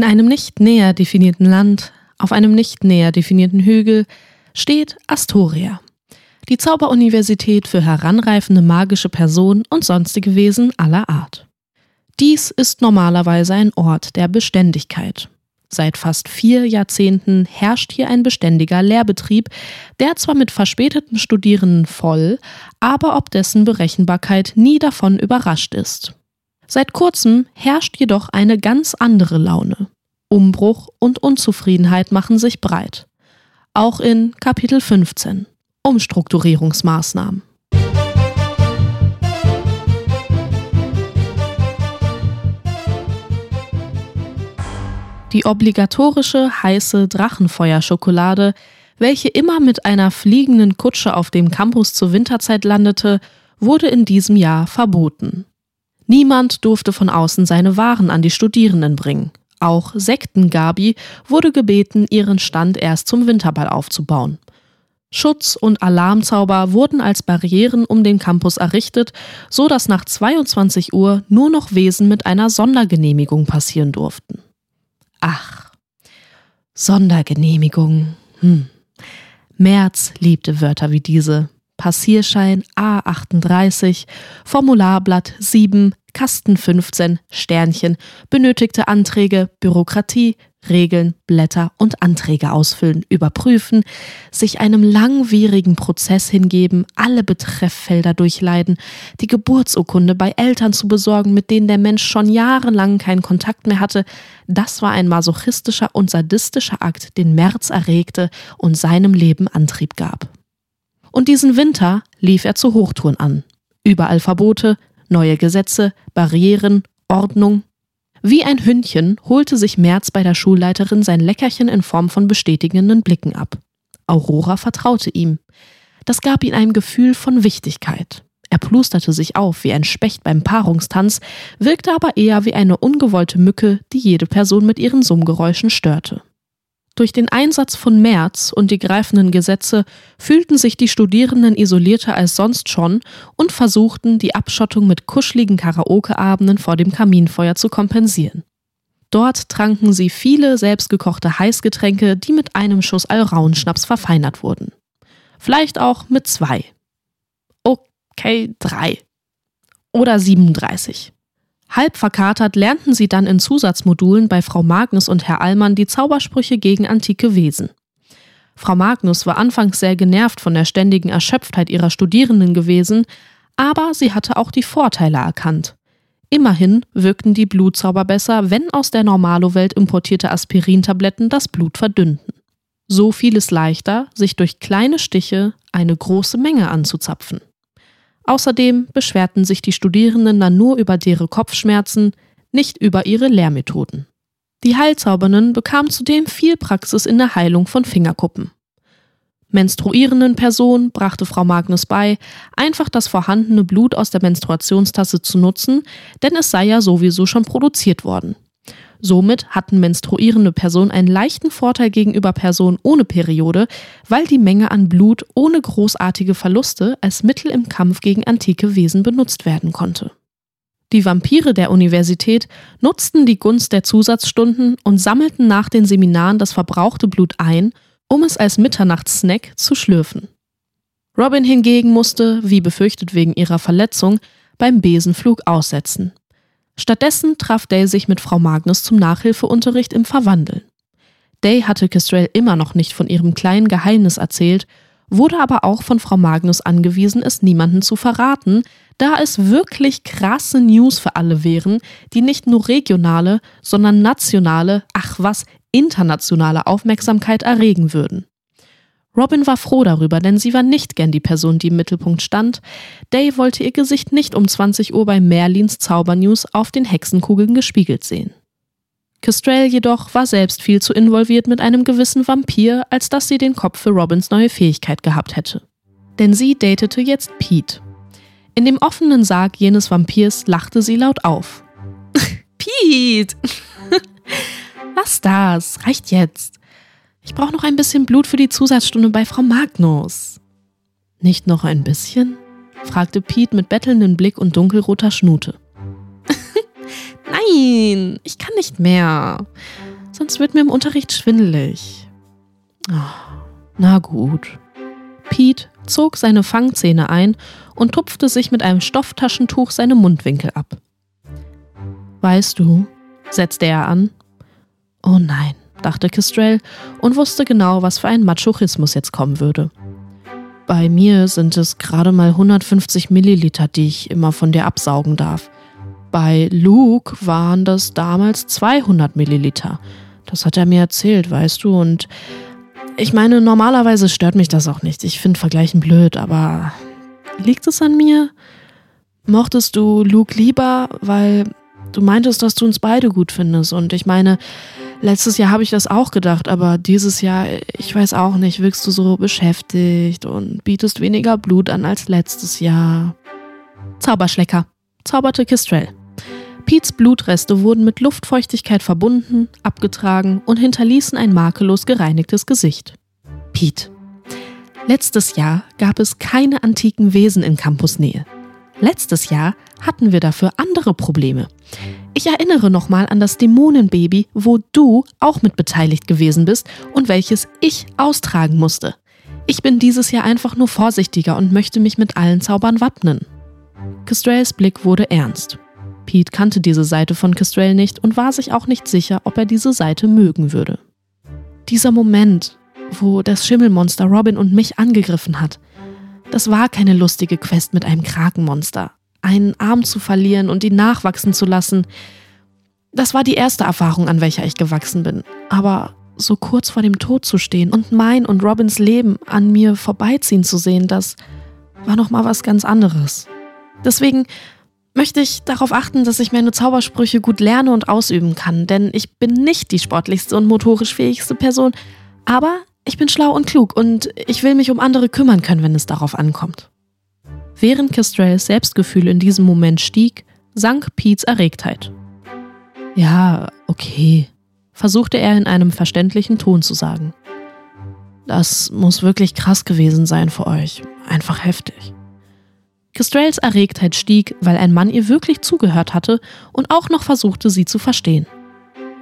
In einem nicht näher definierten Land, auf einem nicht näher definierten Hügel, steht Astoria, die Zauberuniversität für heranreifende magische Personen und sonstige Wesen aller Art. Dies ist normalerweise ein Ort der Beständigkeit. Seit fast vier Jahrzehnten herrscht hier ein beständiger Lehrbetrieb, der zwar mit verspäteten Studierenden voll, aber ob dessen Berechenbarkeit nie davon überrascht ist. Seit kurzem herrscht jedoch eine ganz andere Laune. Umbruch und Unzufriedenheit machen sich breit. Auch in Kapitel 15 Umstrukturierungsmaßnahmen. Die obligatorische heiße Drachenfeuerschokolade, welche immer mit einer fliegenden Kutsche auf dem Campus zur Winterzeit landete, wurde in diesem Jahr verboten. Niemand durfte von außen seine Waren an die Studierenden bringen. Auch Sektengabi wurde gebeten, ihren Stand erst zum Winterball aufzubauen. Schutz- und Alarmzauber wurden als Barrieren um den Campus errichtet, so dass nach 22 Uhr nur noch Wesen mit einer Sondergenehmigung passieren durften. Ach, Sondergenehmigung. Hm. Merz liebte Wörter wie diese. Passierschein A38, Formularblatt 7, Kasten 15, Sternchen, benötigte Anträge, Bürokratie, Regeln, Blätter und Anträge ausfüllen, überprüfen, sich einem langwierigen Prozess hingeben, alle Betrefffelder durchleiden, die Geburtsurkunde bei Eltern zu besorgen, mit denen der Mensch schon jahrelang keinen Kontakt mehr hatte, das war ein masochistischer und sadistischer Akt, den Merz erregte und seinem Leben Antrieb gab. Und diesen Winter lief er zu Hochtouren an. Überall Verbote, neue Gesetze, Barrieren, Ordnung. Wie ein Hündchen holte sich Merz bei der Schulleiterin sein Leckerchen in Form von bestätigenden Blicken ab. Aurora vertraute ihm. Das gab ihm ein Gefühl von Wichtigkeit. Er plusterte sich auf wie ein Specht beim Paarungstanz, wirkte aber eher wie eine ungewollte Mücke, die jede Person mit ihren Summgeräuschen störte. Durch den Einsatz von März und die greifenden Gesetze fühlten sich die Studierenden isolierter als sonst schon und versuchten, die Abschottung mit kuscheligen Karaoke-Abenden vor dem Kaminfeuer zu kompensieren. Dort tranken sie viele selbstgekochte Heißgetränke, die mit einem Schuss Alraunschnaps verfeinert wurden. Vielleicht auch mit zwei. Okay, drei. Oder 37. Halb verkatert lernten sie dann in Zusatzmodulen bei Frau Magnus und Herr Allmann die Zaubersprüche gegen antike Wesen. Frau Magnus war anfangs sehr genervt von der ständigen Erschöpftheit ihrer Studierenden gewesen, aber sie hatte auch die Vorteile erkannt. Immerhin wirkten die Blutzauber besser, wenn aus der Normalo-Welt importierte Aspirintabletten das Blut verdünnten. So fiel es leichter, sich durch kleine Stiche eine große Menge anzuzapfen. Außerdem beschwerten sich die Studierenden dann nur über deren Kopfschmerzen, nicht über ihre Lehrmethoden. Die Heilzaubernden bekamen zudem viel Praxis in der Heilung von Fingerkuppen. Menstruierenden Personen brachte Frau Magnus bei, einfach das vorhandene Blut aus der Menstruationstasse zu nutzen, denn es sei ja sowieso schon produziert worden. Somit hatten menstruierende Personen einen leichten Vorteil gegenüber Personen ohne Periode, weil die Menge an Blut ohne großartige Verluste als Mittel im Kampf gegen antike Wesen benutzt werden konnte. Die Vampire der Universität nutzten die Gunst der Zusatzstunden und sammelten nach den Seminaren das verbrauchte Blut ein, um es als Mitternachtssnack zu schlürfen. Robin hingegen musste, wie befürchtet wegen ihrer Verletzung, beim Besenflug aussetzen. Stattdessen traf Day sich mit Frau Magnus zum Nachhilfeunterricht im Verwandeln. Day hatte Kestrel immer noch nicht von ihrem kleinen Geheimnis erzählt, wurde aber auch von Frau Magnus angewiesen, es niemandem zu verraten, da es wirklich krasse News für alle wären, die nicht nur regionale, sondern nationale, ach was, internationale Aufmerksamkeit erregen würden. Robin war froh darüber, denn sie war nicht gern die Person, die im Mittelpunkt stand. Day wollte ihr Gesicht nicht um 20 Uhr bei Merlins Zaubernews auf den Hexenkugeln gespiegelt sehen. Kestrel jedoch war selbst viel zu involviert mit einem gewissen Vampir, als dass sie den Kopf für Robins neue Fähigkeit gehabt hätte. Denn sie datete jetzt Pete. In dem offenen Sarg jenes Vampirs lachte sie laut auf. Pete! Lass das, reicht jetzt. Ich brauche noch ein bisschen Blut für die Zusatzstunde bei Frau Magnus. Nicht noch ein bisschen? fragte Pete mit bettelndem Blick und dunkelroter Schnute. Nein, ich kann nicht mehr. sonst wird mir im Unterricht schwindelig. Oh, na gut. Pete zog seine Fangzähne ein und tupfte sich mit einem Stofftaschentuch seine Mundwinkel ab. Weißt du, setzte er an. Oh nein, dachte Kistrell und wusste genau, was für ein Machismus jetzt kommen würde. Bei mir sind es gerade mal 150 Milliliter, die ich immer von dir absaugen darf. Bei Luke waren das damals 200 Milliliter. Das hat er mir erzählt, weißt du, und ich meine, normalerweise stört mich das auch nicht. Ich finde Vergleichen blöd, aber liegt es an mir? Mochtest du Luke lieber, weil du meintest, dass du uns beide gut findest. Und ich meine, letztes Jahr habe ich das auch gedacht, aber dieses Jahr, ich weiß auch nicht, wirkst du so beschäftigt und bietest weniger Blut an als letztes Jahr. Zauberschlecker, zauberte Kistrell. Pete's Blutreste wurden mit Luftfeuchtigkeit verbunden, abgetragen und hinterließen ein makellos gereinigtes Gesicht. Pete. Letztes Jahr gab es keine antiken Wesen in Campusnähe. Letztes Jahr hatten wir dafür andere Probleme. Ich erinnere nochmal an das Dämonenbaby, wo du auch mit beteiligt gewesen bist und welches ich austragen musste. Ich bin dieses Jahr einfach nur vorsichtiger und möchte mich mit allen Zaubern wappnen. Castrels Blick wurde ernst. Pete kannte diese Seite von Castrell nicht und war sich auch nicht sicher, ob er diese Seite mögen würde. Dieser Moment, wo das Schimmelmonster Robin und mich angegriffen hat, das war keine lustige Quest mit einem Krakenmonster. Einen Arm zu verlieren und ihn nachwachsen zu lassen, das war die erste Erfahrung, an welcher ich gewachsen bin. Aber so kurz vor dem Tod zu stehen und mein und Robins Leben an mir vorbeiziehen zu sehen, das war noch mal was ganz anderes. Deswegen möchte ich darauf achten, dass ich meine Zaubersprüche gut lerne und ausüben kann, denn ich bin nicht die sportlichste und motorisch fähigste Person, aber ich bin schlau und klug und ich will mich um andere kümmern können, wenn es darauf ankommt. Während Castrells Selbstgefühl in diesem Moment stieg, sank Pete's Erregtheit. Ja, okay, versuchte er in einem verständlichen Ton zu sagen. Das muss wirklich krass gewesen sein für euch. Einfach heftig. Castrells Erregtheit stieg, weil ein Mann ihr wirklich zugehört hatte und auch noch versuchte, sie zu verstehen.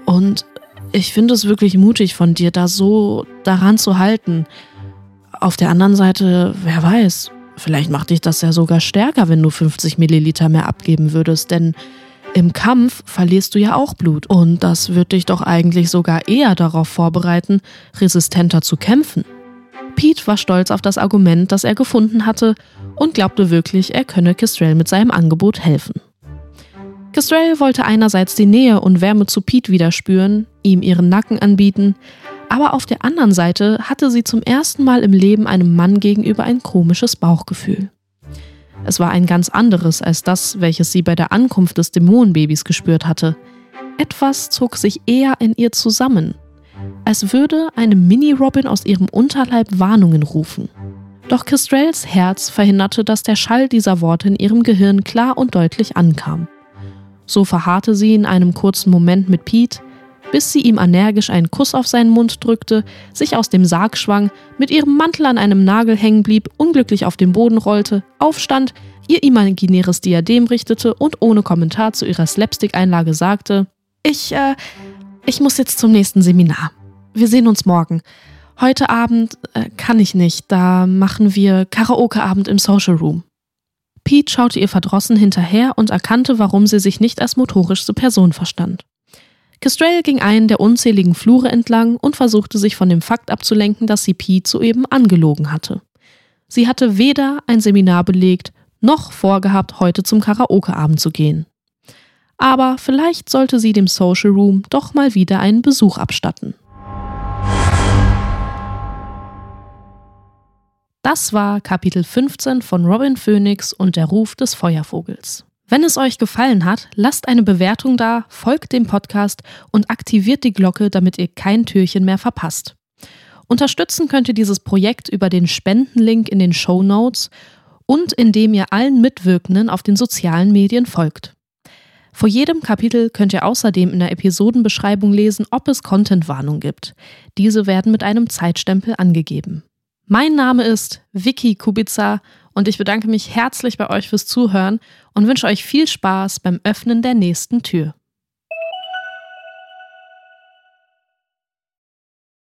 Und ich finde es wirklich mutig von dir, da so daran zu halten. Auf der anderen Seite, wer weiß, vielleicht macht dich das ja sogar stärker, wenn du 50 Milliliter mehr abgeben würdest, denn im Kampf verlierst du ja auch Blut und das wird dich doch eigentlich sogar eher darauf vorbereiten, resistenter zu kämpfen. Pete war stolz auf das Argument, das er gefunden hatte und glaubte wirklich, er könne Kistrell mit seinem Angebot helfen. Castrell wollte einerseits die Nähe und Wärme zu Pete wieder spüren, ihm ihren Nacken anbieten, aber auf der anderen Seite hatte sie zum ersten Mal im Leben einem Mann gegenüber ein komisches Bauchgefühl. Es war ein ganz anderes als das, welches sie bei der Ankunft des Dämonenbabys gespürt hatte. Etwas zog sich eher in ihr zusammen, als würde eine Mini-Robin aus ihrem Unterleib Warnungen rufen. Doch Castrells Herz verhinderte, dass der Schall dieser Worte in ihrem Gehirn klar und deutlich ankam. So verharrte sie in einem kurzen Moment mit Pete, bis sie ihm energisch einen Kuss auf seinen Mund drückte, sich aus dem Sarg schwang, mit ihrem Mantel an einem Nagel hängen blieb, unglücklich auf den Boden rollte, aufstand, ihr imaginäres Diadem richtete und ohne Kommentar zu ihrer Slapstick-Einlage sagte: Ich, äh, ich muss jetzt zum nächsten Seminar. Wir sehen uns morgen. Heute Abend äh, kann ich nicht, da machen wir Karaoke-Abend im Social Room. Pete schaute ihr verdrossen hinterher und erkannte, warum sie sich nicht als motorischste Person verstand. Castrell ging einen der unzähligen Flure entlang und versuchte sich von dem Fakt abzulenken, dass sie Pete soeben angelogen hatte. Sie hatte weder ein Seminar belegt, noch vorgehabt, heute zum Karaoke-Abend zu gehen. Aber vielleicht sollte sie dem Social Room doch mal wieder einen Besuch abstatten. Das war Kapitel 15 von Robin Phoenix und der Ruf des Feuervogels. Wenn es euch gefallen hat, lasst eine Bewertung da, folgt dem Podcast und aktiviert die Glocke, damit ihr kein Türchen mehr verpasst. Unterstützen könnt ihr dieses Projekt über den Spendenlink in den Show Notes und indem ihr allen Mitwirkenden auf den sozialen Medien folgt. Vor jedem Kapitel könnt ihr außerdem in der Episodenbeschreibung lesen, ob es Contentwarnung gibt. Diese werden mit einem Zeitstempel angegeben. Mein Name ist Vicky Kubica und ich bedanke mich herzlich bei euch fürs Zuhören und wünsche euch viel Spaß beim Öffnen der nächsten Tür.